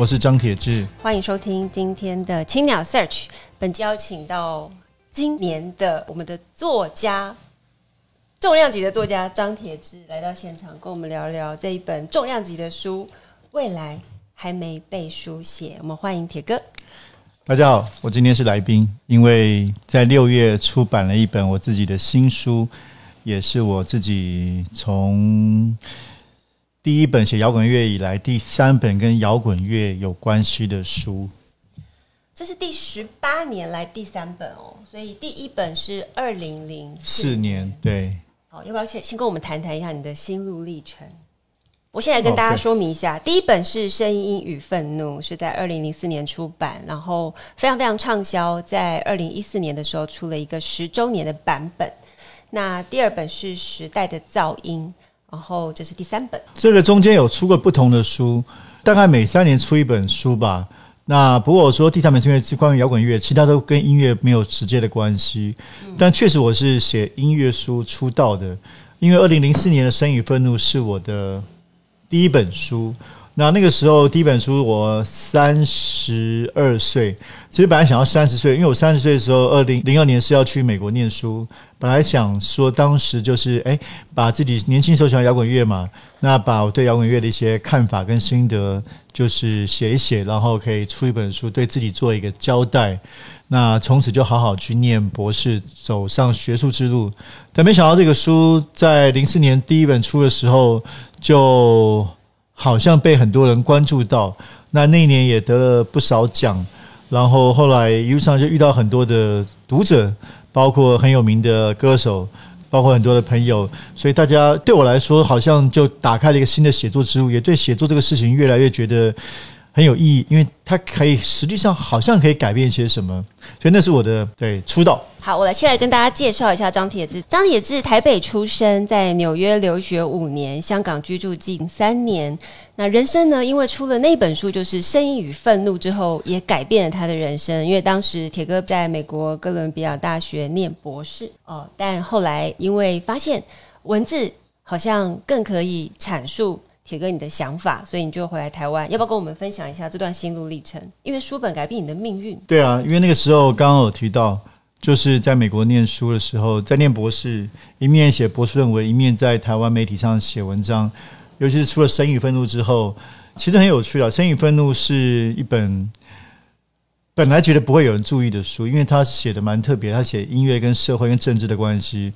我是张铁志，欢迎收听今天的青鸟 Search。本期邀请到今年的我们的作家，重量级的作家张铁志来到现场，跟我们聊聊这一本重量级的书《未来还没被书写》。我们欢迎铁哥。大家好，我今天是来宾，因为在六月出版了一本我自己的新书，也是我自己从。第一本写摇滚乐以来，第三本跟摇滚乐有关系的书，这是第十八年来第三本哦。所以第一本是二零零四年，对。好，要不要先先跟我们谈谈一下你的心路历程？我现在跟大家说明一下，第一本是《声音与愤怒》，是在二零零四年出版，然后非常非常畅销，在二零一四年的时候出了一个十周年的版本。那第二本是《时代的噪音》。然后这是第三本，这个中间有出过不同的书，大概每三年出一本书吧。那不过我说第三本是因为是关于摇滚乐，其他都跟音乐没有直接的关系。但确实我是写音乐书出道的，因为二零零四年的《声音与愤怒》是我的第一本书。那那个时候第一本书我三十二岁，其实本来想要三十岁，因为我三十岁的时候，二零零二年是要去美国念书，本来想说当时就是诶，把自己年轻时候喜欢摇滚乐嘛，那把我对摇滚乐的一些看法跟心得就是写一写，然后可以出一本书，对自己做一个交代。那从此就好好去念博士，走上学术之路。但没想到这个书在零四年第一本出的时候就。好像被很多人关注到，那那一年也得了不少奖，然后后来一路上就遇到很多的读者，包括很有名的歌手，包括很多的朋友，所以大家对我来说好像就打开了一个新的写作之路，也对写作这个事情越来越觉得很有意义，因为它可以实际上好像可以改变一些什么，所以那是我的对出道。好，我来先来跟大家介绍一下张铁志。张铁志台北出生，在纽约留学五年，香港居住近三年。那人生呢？因为出了那本书，就是《声音与愤怒》之后，也改变了他的人生。因为当时铁哥在美国哥伦比亚大学念博士哦，但后来因为发现文字好像更可以阐述铁哥你的想法，所以你就回来台湾。要不要跟我们分享一下这段心路历程？因为书本改变你的命运。对啊，因为那个时候刚刚有提到。就是在美国念书的时候，在念博士，一面写博士论文，一面在台湾媒体上写文章。尤其是出了《声与愤怒》之后，其实很有趣啊。《声与愤怒》是一本本来觉得不会有人注意的书，因为他写的蛮特别，他写音乐跟社会跟政治的关系。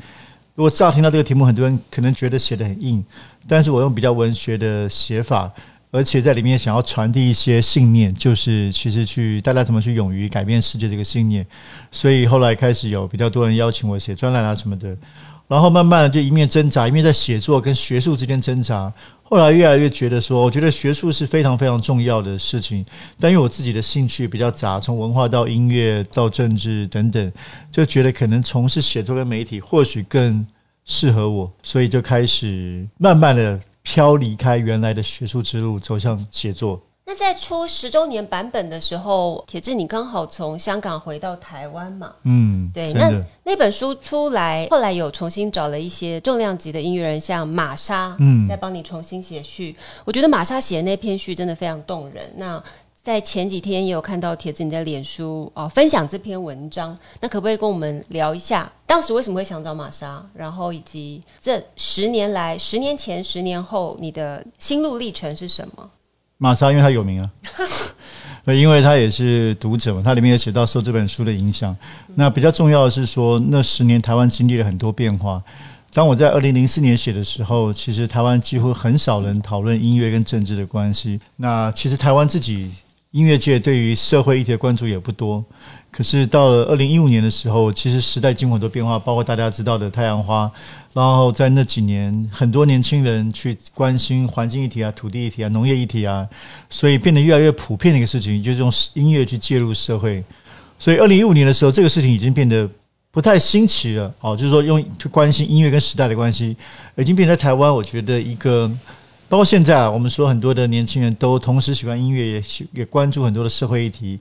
如果乍听到这个题目，很多人可能觉得写的很硬，但是我用比较文学的写法。而且在里面想要传递一些信念，就是其实去大家怎么去勇于改变世界这个信念。所以后来开始有比较多人邀请我写专栏啊什么的，然后慢慢的就一面挣扎，一面在写作跟学术之间挣扎。后来越来越觉得说，我觉得学术是非常非常重要的事情，但因为我自己的兴趣比较杂，从文化到音乐到政治等等，就觉得可能从事写作跟媒体或许更适合我，所以就开始慢慢的。飘离开原来的学术之路，走向写作。那在出十周年版本的时候，铁志，你刚好从香港回到台湾嘛？嗯，对。那那本书出来，后来有重新找了一些重量级的音乐人，像玛莎，嗯，再帮你重新写序。我觉得玛莎写的那篇序真的非常动人。那在前几天也有看到铁志你在脸书哦分享这篇文章，那可不可以跟我们聊一下当时为什么会想找玛莎，然后以及这十年来、十年前、十年后你的心路历程是什么？玛莎因为他有名啊，因为他也是读者嘛，他里面也写到受这本书的影响。那比较重要的是说，那十年台湾经历了很多变化。当我在二零零四年写的时候，其实台湾几乎很少人讨论音乐跟政治的关系。那其实台湾自己。音乐界对于社会议题的关注也不多，可是到了二零一五年的时候，其实时代经过很多变化，包括大家知道的太阳花，然后在那几年，很多年轻人去关心环境议题啊、土地议题啊、农业议题啊，所以变得越来越普遍的一个事情，就是用音乐去介入社会。所以二零一五年的时候，这个事情已经变得不太新奇了。哦，就是说用去关心音乐跟时代的关系，已经变成台湾，我觉得一个。包括现在啊，我们说很多的年轻人都同时喜欢音乐，也喜也关注很多的社会议题，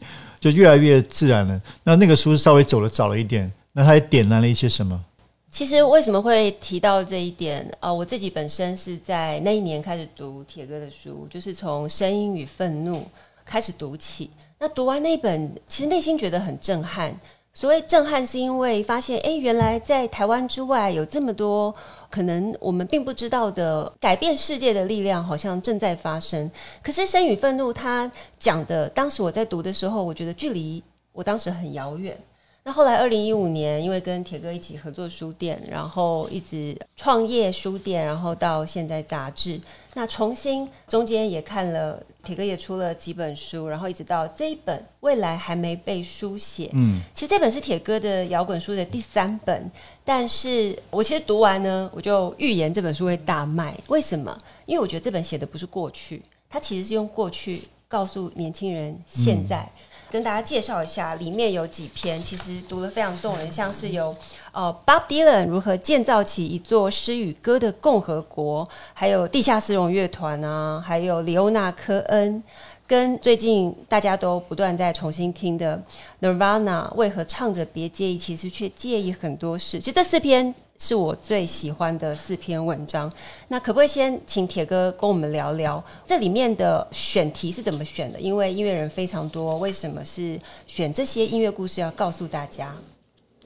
就越来越自然了。那那个书稍微走了早了一点，那它也点燃了一些什么？其实为什么会提到这一点啊、呃？我自己本身是在那一年开始读铁哥的书，就是从《声音与愤怒》开始读起。那读完那本，其实内心觉得很震撼。所谓震撼，是因为发现，诶，原来在台湾之外有这么多可能我们并不知道的改变世界的力量，好像正在发生。可是《生与愤怒》他讲的，当时我在读的时候，我觉得距离我当时很遥远。那后来，二零一五年，因为跟铁哥一起合作书店，然后一直创业书店，然后到现在杂志，那重新中间也看了铁哥也出了几本书，然后一直到这一本未来还没被书写。嗯，其实这本是铁哥的摇滚书的第三本，但是我其实读完呢，我就预言这本书会大卖。为什么？因为我觉得这本写的不是过去，它其实是用过去告诉年轻人现在。嗯跟大家介绍一下，里面有几篇，其实读得非常动人，像是有呃 Bob Dylan 如何建造起一座诗与歌的共和国，还有地下丝绒乐团啊，还有李欧纳科恩，跟最近大家都不断在重新听的 Nirvana 为何唱着别介意，其实却介意很多事。其实这四篇。是我最喜欢的四篇文章。那可不可以先请铁哥跟我们聊聊这里面的选题是怎么选的？因为音乐人非常多，为什么是选这些音乐故事要告诉大家？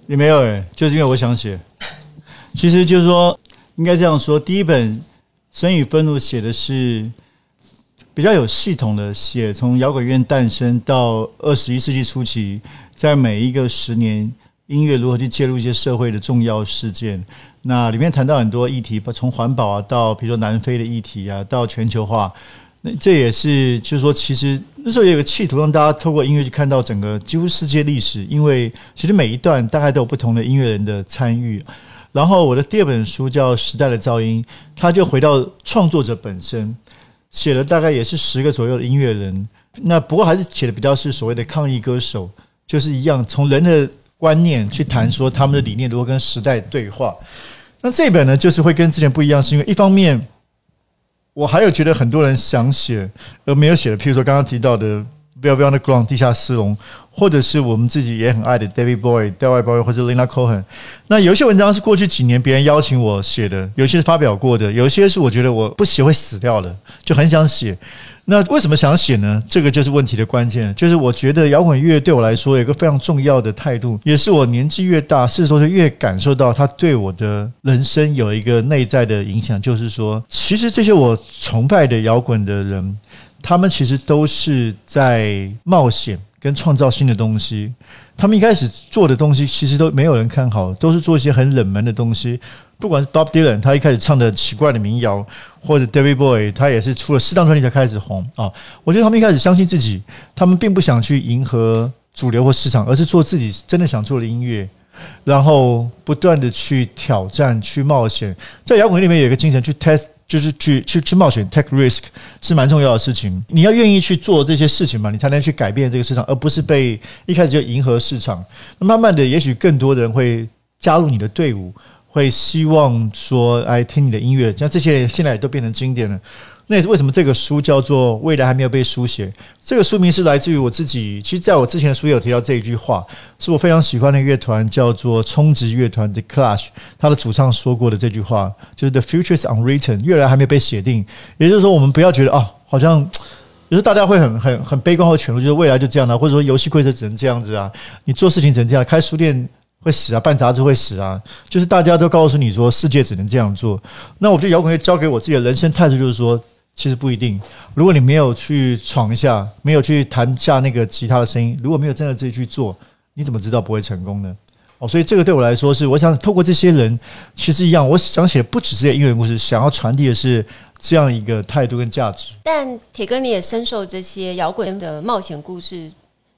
也没有诶，就是因为我想写。其实就是说，应该这样说：第一本《生与愤怒》写的是比较有系统的写，从摇滚乐诞生到二十一世纪初期，在每一个十年。音乐如何去介入一些社会的重要事件？那里面谈到很多议题，从环保啊，到比如说南非的议题啊，到全球化，那这也是就是说，其实那时候也有个企图让大家透过音乐去看到整个几乎世界历史，因为其实每一段大概都有不同的音乐人的参与。然后我的第二本书叫《时代的噪音》，它就回到创作者本身，写了大概也是十个左右的音乐人。那不过还是写的比较是所谓的抗议歌手，就是一样从人的。观念去谈说他们的理念如何跟时代对话，那这本呢，就是会跟之前不一样，是因为一方面我还有觉得很多人想写而没有写的，譬如说刚刚提到的 Velvet Underground 地下丝绒，或者是我们自己也很爱的 David Bowie、David Bowie 或者 Leonard Cohen。那有一些文章是过去几年别人邀请我写的，有些是发表过的，有些是我觉得我不写会死掉的，就很想写。那为什么想写呢？这个就是问题的关键。就是我觉得摇滚乐对我来说有一个非常重要的态度，也是我年纪越大，是说就越感受到它对我的人生有一个内在的影响。就是说，其实这些我崇拜的摇滚的人，他们其实都是在冒险跟创造新的东西。他们一开始做的东西，其实都没有人看好，都是做一些很冷门的东西。不管是 Bob Dylan，他一开始唱的奇怪的民谣，或者 David Boy，他也是出了四张专辑才开始红啊。我觉得他们一开始相信自己，他们并不想去迎合主流或市场，而是做自己真的想做的音乐，然后不断的去挑战、去冒险。在摇滚里面有一个精神，去 test，就是去去去冒险，take risk 是蛮重要的事情。你要愿意去做这些事情嘛，你才能去改变这个市场，而不是被一开始就迎合市场。那慢慢的，也许更多的人会加入你的队伍。会希望说，哎，听你的音乐，像这些现在也都变成经典了。那也是为什么这个书叫做《未来还没有被书写》。这个书名是来自于我自己。其实，在我之前的书也有提到这一句话，是我非常喜欢的乐团叫做冲击乐团的 Clash，他的主唱说过的这句话，就是 “The future is unwritten”，未来还没有被写定。也就是说，我们不要觉得哦，好像有时候大家会很很很悲观或全部就是未来就这样了，或者说游戏规则只能这样子啊，你做事情只能这样，开书店。会死啊，办杂志会死啊，就是大家都告诉你说世界只能这样做。那我觉得摇滚乐教给我自己的人生态度就是说，其实不一定。如果你没有去闯一下，没有去弹下那个吉他的声音，如果没有真的自己去做，你怎么知道不会成功呢？哦，所以这个对我来说是，我想透过这些人，其实一样，我想写不只是音乐故事，想要传递的是这样一个态度跟价值。但铁哥你也深受这些摇滚的冒险故事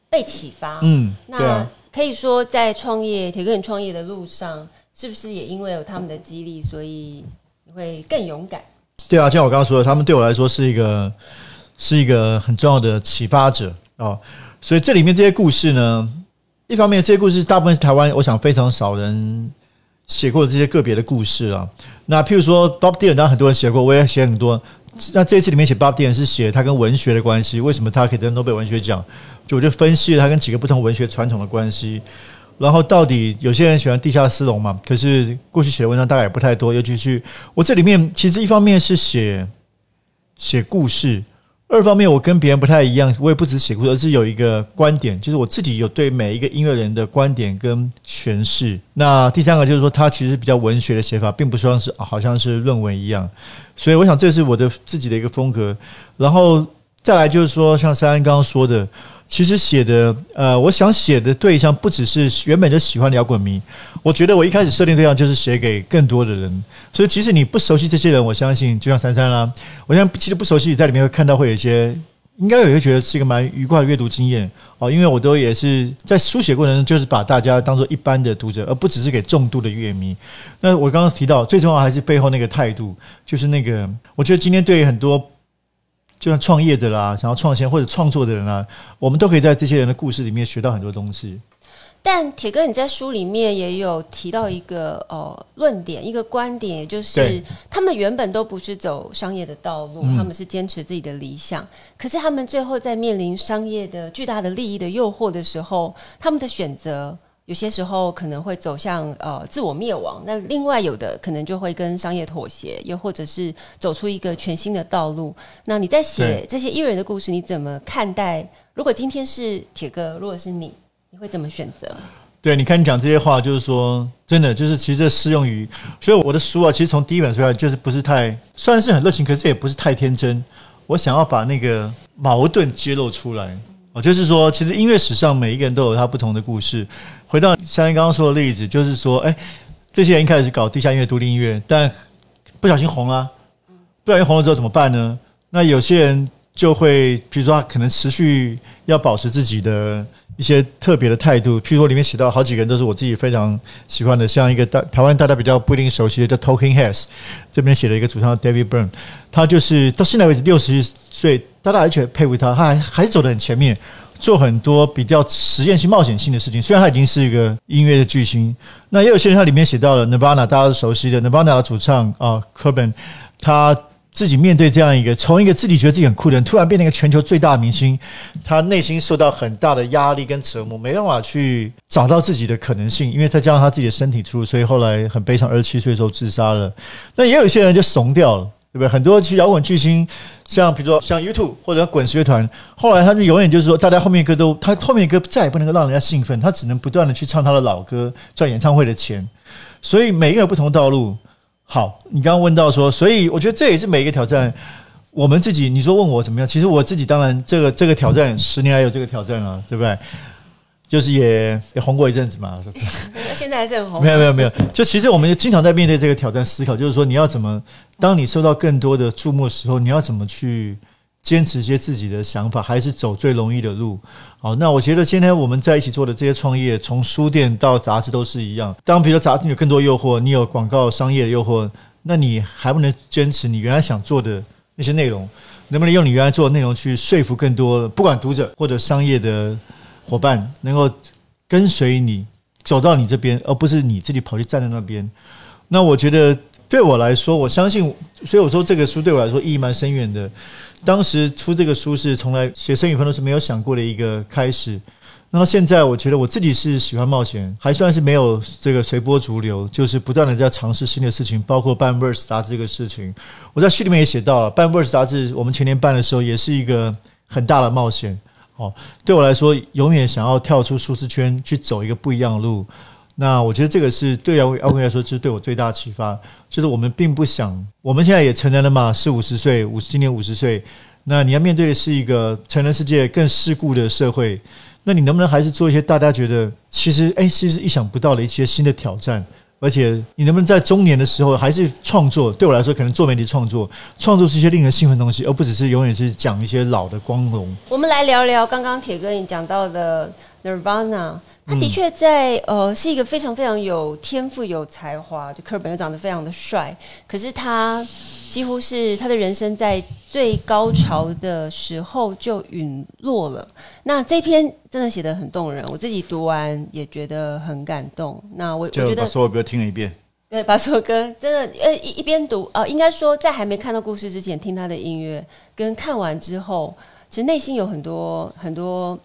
被启发，嗯，对啊。可以说，在创业铁哥你创业的路上，是不是也因为有他们的激励，所以你会更勇敢？对啊，就像我刚刚说的，他们对我来说是一个是一个很重要的启发者哦。所以这里面这些故事呢，一方面这些故事大部分是台湾，我想非常少人写过的这些个别的故事啊。那譬如说 Bob Dylan，当然很多人写过，我也写很多。那这次里面写 Bob Dylan 是写他跟文学的关系，为什么他可以得诺贝尔文学奖？就我就分析了他跟几个不同文学传统的关系。然后到底有些人喜欢地下丝绒嘛？可是过去写的文章大概也不太多，尤其是我这里面其实一方面是写写故事，二方面我跟别人不太一样，我也不只写故事，而是有一个观点，就是我自己有对每一个音乐人的观点跟诠释。那第三个就是说，他其实比较文学的写法，并不像是好像是论文一样。所以我想这是我的自己的一个风格。然后再来就是说，像三安刚刚说的。其实写的，呃，我想写的对象不只是原本就喜欢的摇滚迷，我觉得我一开始设定对象就是写给更多的人，所以其实你不熟悉这些人，我相信就像珊珊啦，我想其实不熟悉，在里面会看到会有一些，应该有一个觉得是一个蛮愉快的阅读经验哦，因为我都也是在书写过程中，就是把大家当做一般的读者，而不只是给重度的乐迷。那我刚刚提到，最重要还是背后那个态度，就是那个，我觉得今天对于很多。就像创业的啦，想要创新或者创作的人啊，我们都可以在这些人的故事里面学到很多东西。但铁哥，你在书里面也有提到一个呃论点，一个观点，也就是他们原本都不是走商业的道路，他们是坚持自己的理想。可是他们最后在面临商业的巨大的利益的诱惑的时候，他们的选择。有些时候可能会走向呃自我灭亡，那另外有的可能就会跟商业妥协，又或者是走出一个全新的道路。那你在写这些艺人的故事，你怎么看待？如果今天是铁哥，如果是你，你会怎么选择？对，你看你讲这些话，就是说真的，就是其实这适用于，所以我的书啊，其实从第一本书来就是不是太，算是很热情，可是也不是太天真。我想要把那个矛盾揭露出来。哦，就是说，其实音乐史上每一个人都有他不同的故事。回到像你刚刚说的例子，就是说，哎，这些人一开始搞地下音乐、独立音乐，但不小心红了，不小心红了之后怎么办呢？那有些人就会，比如说，他可能持续要保持自己的。一些特别的态度，譬如说里面写到好几个人都是我自己非常喜欢的，像一个大台湾大家比较不一定熟悉的叫 Talking Heads，这边写了一个主唱 David Byrne，他就是到现在为止六十岁，大家而且佩服他，他还还是走得很前面，做很多比较实验性、冒险性的事情。虽然他已经是一个音乐的巨星，那也有些人他里面写到了 Nirvana，大家都熟悉的 Nirvana 的主唱啊 Cobain 他。自己面对这样一个从一个自己觉得自己很酷的人，突然变成一个全球最大的明星，他内心受到很大的压力跟折磨，没办法去找到自己的可能性，因为再加上他自己的身体出，所以后来很悲伤，二十七岁的时候自杀了。那也有一些人就怂掉了，对不对？很多其实摇滚巨星，像比如说像 YouTube 或者滚石乐团，后来他就永远就是说，大家后面歌都他后面的歌再也不能够让人家兴奋，他只能不断的去唱他的老歌，赚演唱会的钱。所以每一个有不同道路。好，你刚刚问到说，所以我觉得这也是每一个挑战。我们自己，你说问我怎么样？其实我自己当然这个这个挑战，十年来有这个挑战啊，对不对？就是也也红过一阵子嘛。现在还是很红。没有没有没有，就其实我们经常在面对这个挑战思考，就是说你要怎么，当你受到更多的注目的时候，你要怎么去坚持一些自己的想法，还是走最容易的路？好，那我觉得今天我们在一起做的这些创业，从书店到杂志都是一样。当比如说杂志有更多诱惑，你有广告商业的诱惑，那你还不能坚持你原来想做的那些内容？能不能用你原来做的内容去说服更多，不管读者或者商业的伙伴，能够跟随你走到你这边，而不是你自己跑去站在那边？那我觉得对我来说，我相信，所以我说这个书对我来说意义蛮深远的。当时出这个书是从来写生与愤怒是没有想过的一个开始。那么现在我觉得我自己是喜欢冒险，还算是没有这个随波逐流，就是不断的在尝试新的事情，包括办 Verse 杂志这个事情。我在序里面也写到了，办 Verse 杂志我们前年办的时候也是一个很大的冒险。哦，对我来说，永远想要跳出舒适圈去走一个不一样的路。那我觉得这个是对姚姚坤来说，就是对我最大的启发。就是我们并不想，我们现在也成人了嘛，四五十岁，五十今年五十岁。那你要面对的是一个成人世界更世故的社会。那你能不能还是做一些大家觉得其实哎，其实意想不到的一些新的挑战？而且你能不能在中年的时候还是创作？对我来说，可能做媒体创作，创作是一些令人兴奋的东西，而不只是永远是讲一些老的光荣。我们来聊聊刚刚铁哥你讲到的 Nirvana，他的确在呃是一个非常非常有天赋、有才华，就科本又长得非常的帅，可是他几乎是他的人生在最高潮的时候就陨落了。那这篇真的写的很动人，我自己读完也觉得很感动。那我我觉得所有歌听了一遍，对，把所有歌真的呃一一边读呃，应该说在还没看到故事之前听他的音乐，跟看完之后，其实内心有很多很多。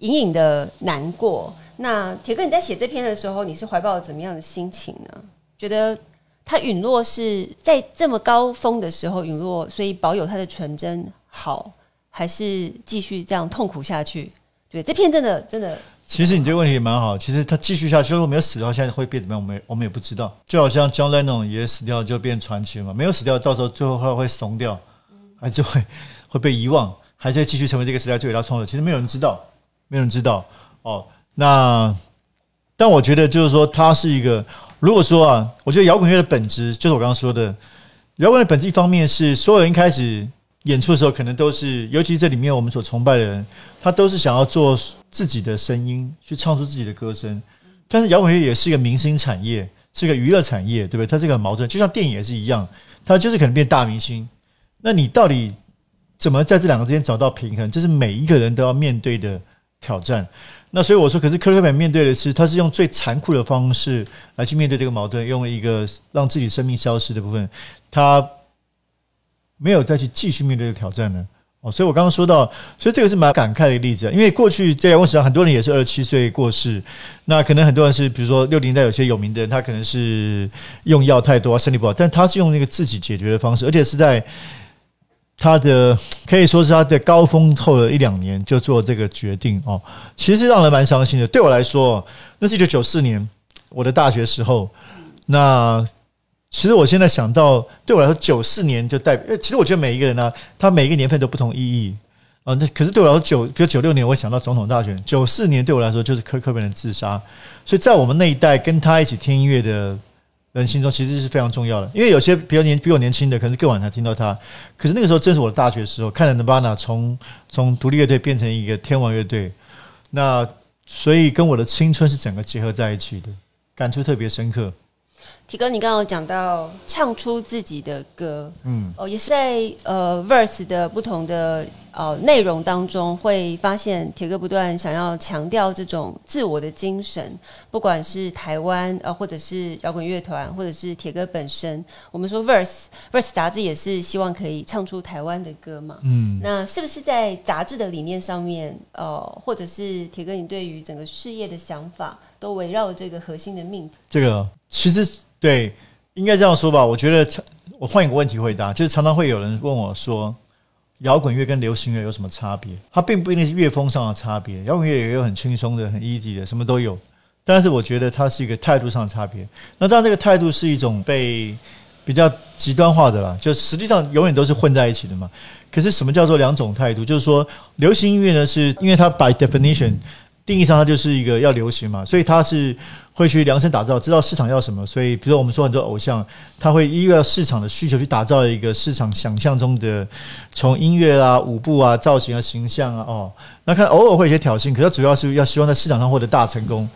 隐隐的难过。那铁哥，你在写这篇的时候，你是怀抱怎么样的心情呢？觉得他陨落是在这么高峰的时候陨落，所以保有他的纯真好，还是继续这样痛苦下去？对，这篇真的真的。其实你这个问题也蛮好。其实他继续下去，如果没有死掉，现在会变怎么样？我们我们也不知道。就好像 John Lennon 也死掉，就变传奇了嘛。没有死掉，到时候最后会会怂掉，还是会 会被遗忘，还是会继续成为这个时代最伟大创作？其实没有人知道。没有人知道哦。那，但我觉得就是说，它是一个。如果说啊，我觉得摇滚乐的本质就是我刚刚说的，摇滚的本质一方面是所有人一开始演出的时候，可能都是，尤其这里面我们所崇拜的人，他都是想要做自己的声音，去唱出自己的歌声。但是摇滚乐也是一个明星产业，是一个娱乐产业，对不对？它这个矛盾，就像电影也是一样，它就是可能变大明星。那你到底怎么在这两个之间找到平衡？这是每一个人都要面对的。挑战，那所以我说，可是柯克本面对的是，他是用最残酷的方式来去面对这个矛盾，用了一个让自己生命消失的部分，他没有再去继续面对这个挑战呢。哦，所以我刚刚说到，所以这个是蛮感慨的例子，因为过去在摇滚史上，很多人也是二十七岁过世，那可能很多人是，比如说六零代有些有名的人，他可能是用药太多，身体不好，但他是用那个自己解决的方式，而且是在。他的可以说是他的高峰后的一两年就做这个决定哦，其实让人蛮伤心的。对我来说，那是一九九四年我的大学时候。那其实我现在想到，对我来说，九四年就代表，其实我觉得每一个人呢、他每一个年份都不同意义啊。那可是对我来说，九比如九六年，我想到总统大选；九四年对我来说，就是科克本的自杀。所以在我们那一代跟他一起听音乐的。人心中其实是非常重要的，因为有些比较年比我年轻的，可能是更晚才听到他。可是那个时候正是我的大学时候，看了 Nirvana 从从独立乐队变成一个天王乐队，那所以跟我的青春是整个结合在一起的，感触特别深刻。铁哥，你刚刚有讲到唱出自己的歌，嗯，哦，也是在呃 verse 的不同的。呃，内容当中会发现铁哥不断想要强调这种自我的精神，不管是台湾呃，或者是摇滚乐团，或者是铁哥本身。我们说 Verse Verse 杂志也是希望可以唱出台湾的歌嘛。嗯，那是不是在杂志的理念上面，呃，或者是铁哥你对于整个事业的想法，都围绕这个核心的命题？这个其实对，应该这样说吧。我觉得我换一个问题回答，就是常常会有人问我说。摇滚乐跟流行乐有什么差别？它并不一定是乐风上的差别。摇滚乐也有很轻松的、很 easy 的，什么都有。但是我觉得它是一个态度上的差别。那当然，这个态度是一种被比较极端化的啦，就实际上永远都是混在一起的嘛。可是什么叫做两种态度？就是说，流行音乐呢，是因为它 by definition。定义上，它就是一个要流行嘛，所以它是会去量身打造，知道市场要什么。所以，比如我们说很多偶像，他会依照市场的需求去打造一个市场想象中的，从音乐啊、舞步啊、造型啊、形象啊，哦，那看偶尔会有些挑衅，可是主要是要希望在市场上获得大成功。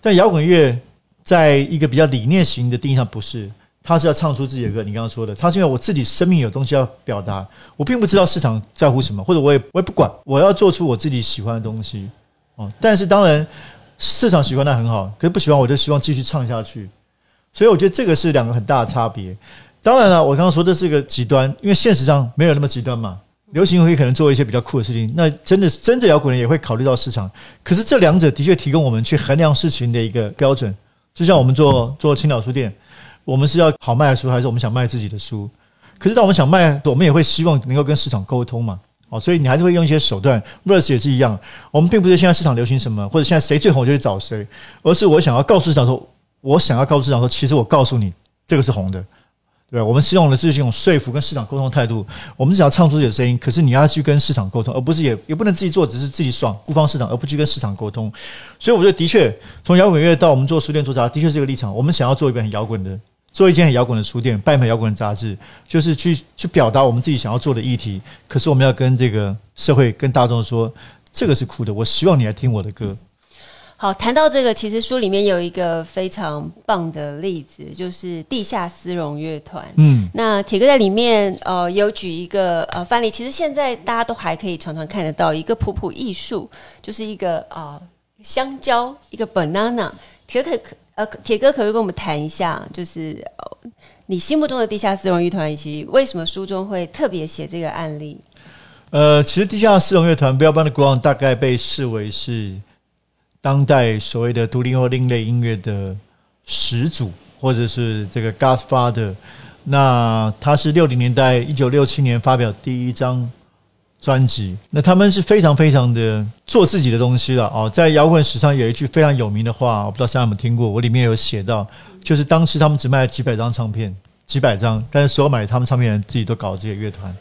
但摇滚乐在一个比较理念型的定义上，不是，他是要唱出自己的歌。你刚刚说的，他是因为我自己生命有东西要表达，我并不知道市场在乎什么，或者我也我也不管，我要做出我自己喜欢的东西。哦，但是当然，市场喜欢那很好，可是不喜欢我就希望继续唱下去，所以我觉得这个是两个很大的差别。当然了，我刚刚说这是一个极端，因为现实上没有那么极端嘛。流行会可能做一些比较酷的事情，那真的是真的摇滚人也会考虑到市场。可是这两者的确提供我们去衡量事情的一个标准，就像我们做做青岛书店，我们是要好卖的书，还是我们想卖自己的书？可是当我们想卖，我们也会希望能够跟市场沟通嘛。哦，所以你还是会用一些手段，Verse 也是一样。我们并不是现在市场流行什么，或者现在谁最红就去找谁，而是我想要告诉市场说，我想要告诉市场说，其实我告诉你，这个是红的，对吧？我们希望的是一种说服跟市场沟通的态度。我们只要唱出自己的声音，可是你要去跟市场沟通，而不是也也不能自己做，只是自己爽，孤芳市场，而不去跟市场沟通。所以我觉得，的确，从摇滚乐到我们做书店做杂，的确是一个立场。我们想要做一本很摇滚的。做一间很摇滚的书店，办一本摇滚的杂志，就是去去表达我们自己想要做的议题。可是我们要跟这个社会、跟大众说，这个是酷的。我希望你来听我的歌。好，谈到这个，其实书里面有一个非常棒的例子，就是地下丝绒乐团。嗯，那铁哥在里面呃有举一个呃范例，其实现在大家都还可以常常看得到一个普普艺术，就是一个啊、呃、香蕉，一个 banana。铁哥可呃铁哥可不可以跟我们谈一下，就是、你心目中的地下丝绒乐团，以及为什么书中会特别写这个案例？呃，其实地下丝绒乐团 Velvet Underground 大概被视为是。当代所谓的独立或另类音乐的始祖，或者是这个 Godfather，那他是六零年代一九六七年发表第一张专辑。那他们是非常非常的做自己的东西了哦。在摇滚史上有一句非常有名的话，我不知道现在有没有听过，我里面有写到，就是当时他们只卖了几百张唱片，几百张，但是所有买他们唱片的人自己都搞这些乐团。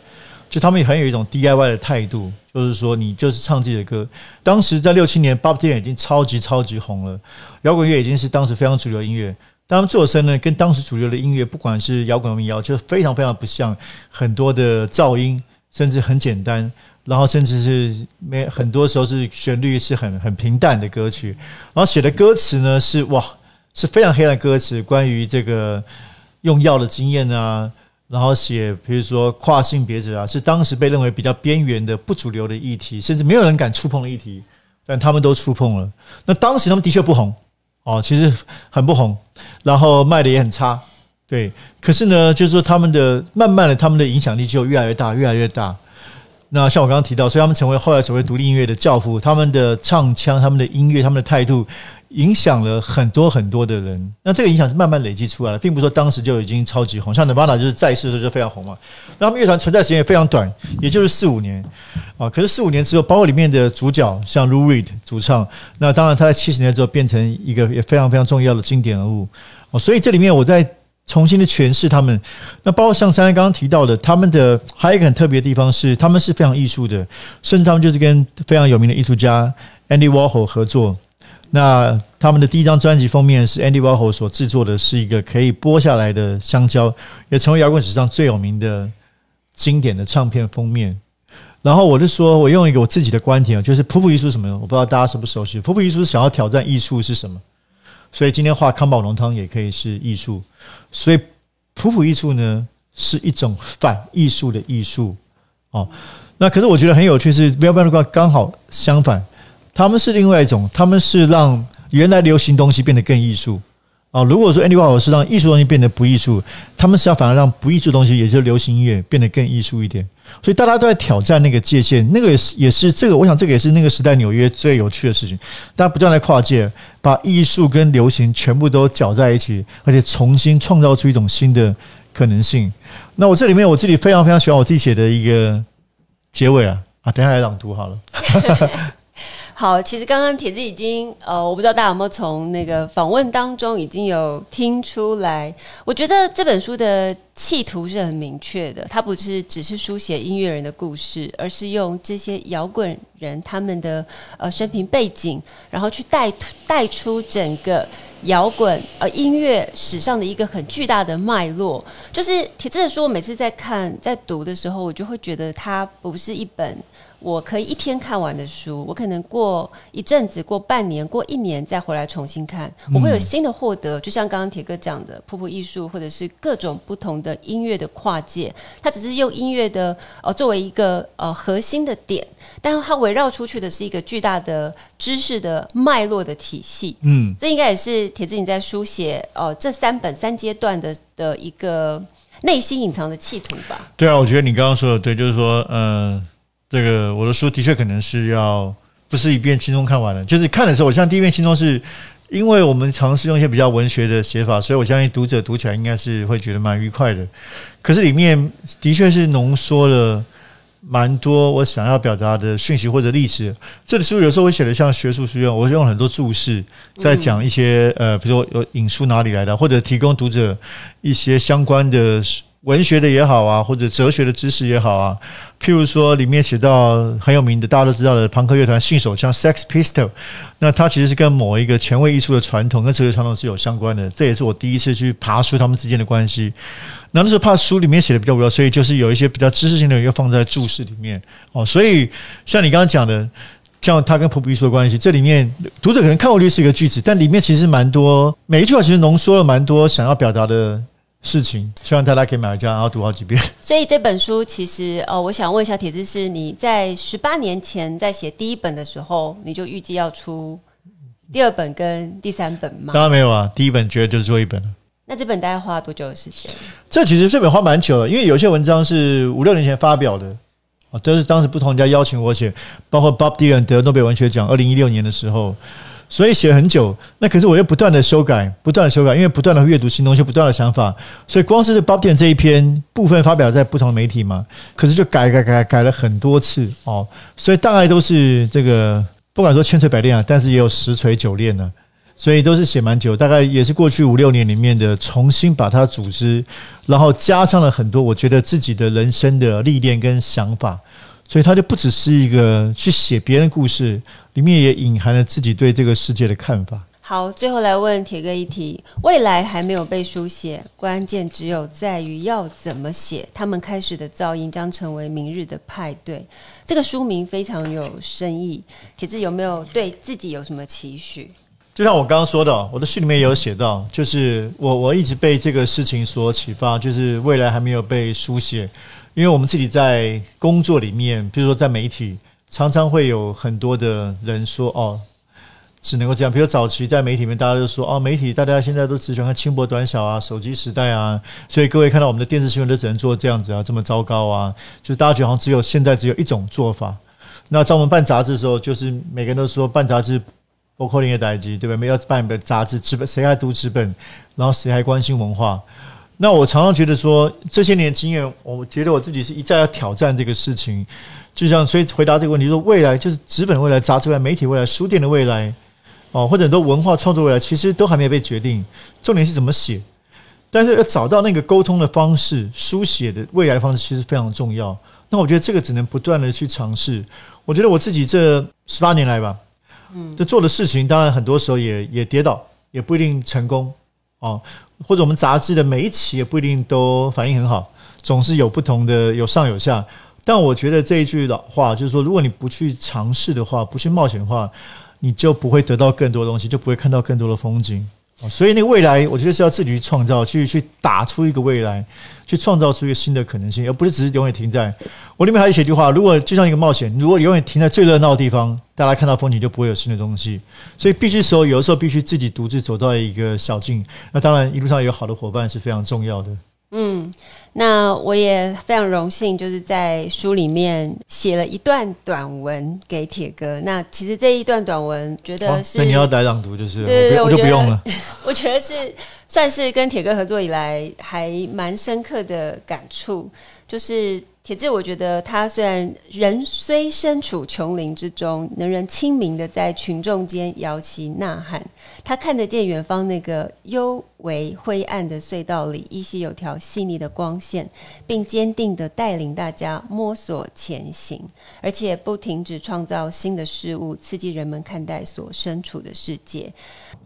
就他们也很有一种 DIY 的态度，就是说你就是唱自己的歌。当时在六七年，Bob Dylan 已经超级超级红了，摇滚乐已经是当时非常主流音乐。但他们做声呢，跟当时主流的音乐，不管是摇滚民谣，就非常非常不像，很多的噪音，甚至很简单，然后甚至是没很多时候是旋律是很很平淡的歌曲，然后写的歌词呢是哇是非常黑暗的歌词，关于这个用药的经验啊。然后写，比如说跨性别者啊，是当时被认为比较边缘的、不主流的议题，甚至没有人敢触碰的议题，但他们都触碰了。那当时他们的确不红哦，其实很不红，然后卖的也很差，对。可是呢，就是说他们的慢慢的，他们的影响力就越来越大，越来越大。那像我刚刚提到，所以他们成为后来所谓独立音乐的教父，他们的唱腔、他们的音乐、他们的态度。影响了很多很多的人，那这个影响是慢慢累积出来的，并不是说当时就已经超级红。像 Nirvana 就是在世的时候就非常红嘛，那他们乐团存在时间也非常短，也就是四五年啊。可是四五年之后，包括里面的主角像 Lou Reed 主唱，那当然他在七十年之后变成一个也非常非常重要的经典人物哦。所以这里面我在重新的诠释他们，那包括像珊珊刚刚提到的，他们的还有一个很特别的地方是，他们是非常艺术的，甚至他们就是跟非常有名的艺术家 Andy Warhol 合作。那他们的第一张专辑封面是 Andy Warhol 所制作的，是一个可以剥下来的香蕉，也成为摇滚史上最有名的经典的唱片封面。然后我就说，我用一个我自己的观点，就是普普艺术什么？我不知道大家熟不熟悉。普普艺术是想要挑战艺术是什么？所以今天画康宝浓汤也可以是艺术。所以普普艺术呢是一种反艺术的艺术哦。那可是我觉得很有趣是 v e l v e t 的话刚好相反。他们是另外一种，他们是让原来流行东西变得更艺术啊。如果说 Andy Warhol 是让艺术东西变得不艺术，他们是要反而让不艺术东西，也就是流行音乐变得更艺术一点。所以大家都在挑战那个界限，那个也是也是这个，我想这个也是那个时代纽约最有趣的事情。大家不断在跨界，把艺术跟流行全部都搅在一起，而且重新创造出一种新的可能性。那我这里面我自己非常非常喜欢我自己写的一个结尾啊啊，等下来朗读好了。好，其实刚刚铁子已经呃，我不知道大家有没有从那个访问当中已经有听出来。我觉得这本书的企图是很明确的，它不是只是书写音乐人的故事，而是用这些摇滚人他们的呃生平背景，然后去带带出整个摇滚呃音乐史上的一个很巨大的脉络。就是铁子的书，我每次在看在读的时候，我就会觉得它不是一本。我可以一天看完的书，我可能过一阵子、过半年、过一年再回来重新看，我会有新的获得。就像刚刚铁哥讲的，瀑布艺术或者是各种不同的音乐的跨界，它只是用音乐的呃作为一个呃核心的点，但是它围绕出去的是一个巨大的知识的脉络的体系。嗯，这应该也是铁子你在书写呃这三本三阶段的的一个内心隐藏的企图吧？对啊，我觉得你刚刚说的对，就是说嗯。呃这个我的书的确可能是要不是一遍轻松看完了，就是看的时候，我像第一遍轻松是，因为我们尝试用一些比较文学的写法，所以我相信读者读起来应该是会觉得蛮愉快的。可是里面的确是浓缩了蛮多我想要表达的讯息或者历史。这里书有时候会写的像学术书一样，我用很多注释在讲一些呃，比如说有引述哪里来的，或者提供读者一些相关的。文学的也好啊，或者哲学的知识也好啊，譬如说里面写到很有名的，大家都知道的朋克乐团信手枪 Sex Pistol，那它其实是跟某一个前卫艺术的传统跟哲学传统是有相关的。这也是我第一次去爬出他们之间的关系。那那时候怕书里面写的比较无聊，所以就是有一些比较知识性的又放在注释里面哦。所以像你刚刚讲的，像他跟普比说的关系，这里面读者可能看过去是一个句子，但里面其实蛮多，每一句话其实浓缩了蛮多想要表达的事情。希望大家可以买回家，然后读好几遍。所以这本书其实，呃，我想问一下铁子，是你在十八年前在写第一本的时候，你就预计要出第二本跟第三本吗？当然没有啊，第一本绝对就是做一本了。那这本大概花了多久的时间？这其实这本花蛮久了，因为有些文章是五六年前发表的。啊，都是当时不同人家邀请我写，包括 Bob Dylan 得诺贝尔文学奖，二零一六年的时候，所以写了很久。那可是我又不断的修改，不断的修改，因为不断的阅读新东西，不断的想法。所以光是 Bob Dylan 这一篇部分发表在不同的媒体嘛，可是就改改改改了很多次哦。所以大概都是这个，不管说千锤百炼啊，但是也有十锤九炼呢。所以都是写蛮久，大概也是过去五六年里面的重新把它组织，然后加上了很多我觉得自己的人生的历练跟想法，所以它就不只是一个去写别人的故事，里面也隐含了自己对这个世界的看法。好，最后来问铁哥一题：未来还没有被书写，关键只有在于要怎么写。他们开始的噪音将成为明日的派对。这个书名非常有深意，铁子有没有对自己有什么期许？就像我刚刚说的，我的序里面也有写到，就是我我一直被这个事情所启发，就是未来还没有被书写，因为我们自己在工作里面，比如说在媒体，常常会有很多的人说哦，只能够这样。比如早期在媒体里面，大家都说哦，媒体大家现在都只喜欢轻薄短小啊，手机时代啊，所以各位看到我们的电视新闻都只能做这样子啊，这么糟糕啊，就大家觉得好像只有现在只有一种做法。那在我们办杂志的时候，就是每个人都说办杂志。包括林业代志，对不对？没有办一本杂志，纸本谁还读纸本？然后谁还关心文化？那我常常觉得说，这些年经验，我觉得我自己是一再要挑战这个事情。就像所以回答这个问题，说未来就是纸本未来、杂志未来、媒体未来、书店的未来，哦，或者很多文化创作未来，其实都还没有被决定。重点是怎么写？但是要找到那个沟通的方式、书写的未来的方式，其实非常重要。那我觉得这个只能不断的去尝试。我觉得我自己这十八年来吧。嗯，这做的事情当然很多时候也也跌倒，也不一定成功哦。或者我们杂志的每一期也不一定都反应很好，总是有不同的有上有下。但我觉得这一句老话就是说，如果你不去尝试的话，不去冒险的话，你就不会得到更多东西，就不会看到更多的风景。所以那个未来，我觉得是要自己去创造，去去打出一个未来，去创造出一个新的可能性，而不是只是永远停在。我里面还有写一句话：如果就像一个冒险，如果永远停在最热闹的地方，大家看到风景就不会有新的东西。所以必须时候，有的时候必须自己独自走到一个小径。那当然，一路上有好的伙伴是非常重要的。嗯，那我也非常荣幸，就是在书里面写了一段短文给铁哥。那其实这一段短文，觉得是，那、哦、你要来朗读，就是对，我就不用了。我觉得是算是跟铁哥合作以来还蛮深刻的感触，就是。铁志，我觉得他虽然人虽身处穷林之中，能人清明的在群众间摇旗呐喊。他看得见远方那个幽为灰暗的隧道里，依稀有条细腻的光线，并坚定的带领大家摸索前行，而且不停止创造新的事物，刺激人们看待所身处的世界。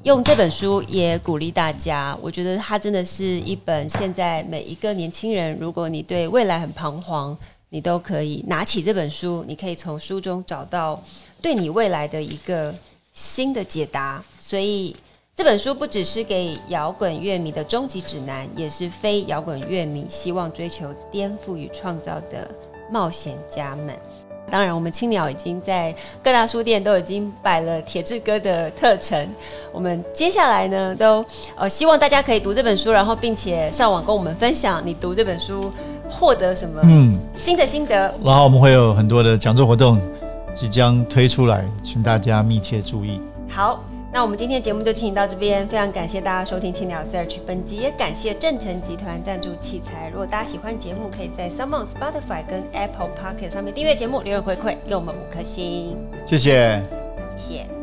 用这本书也鼓励大家，我觉得它真的是一本现在每一个年轻人，如果你对未来很彷徨，你都可以拿起这本书，你可以从书中找到对你未来的一个新的解答。所以这本书不只是给摇滚乐迷的终极指南，也是非摇滚乐迷希望追求颠覆与创造的冒险家们。当然，我们青鸟已经在各大书店都已经摆了铁志哥的特陈。我们接下来呢，都呃希望大家可以读这本书，然后并且上网跟我们分享你读这本书获得什么嗯新的心得。然后我们会有很多的讲座活动即将推出来，请大家密切注意。好。那我们今天节目就进行到这边，非常感谢大家收听青鸟 Search，本集也感谢正成集团赞助器材。如果大家喜欢节目，可以在 s o m e o n Spotify 跟 Apple Pocket 上面订阅节目，留言回馈给我们五颗星，谢谢，谢谢。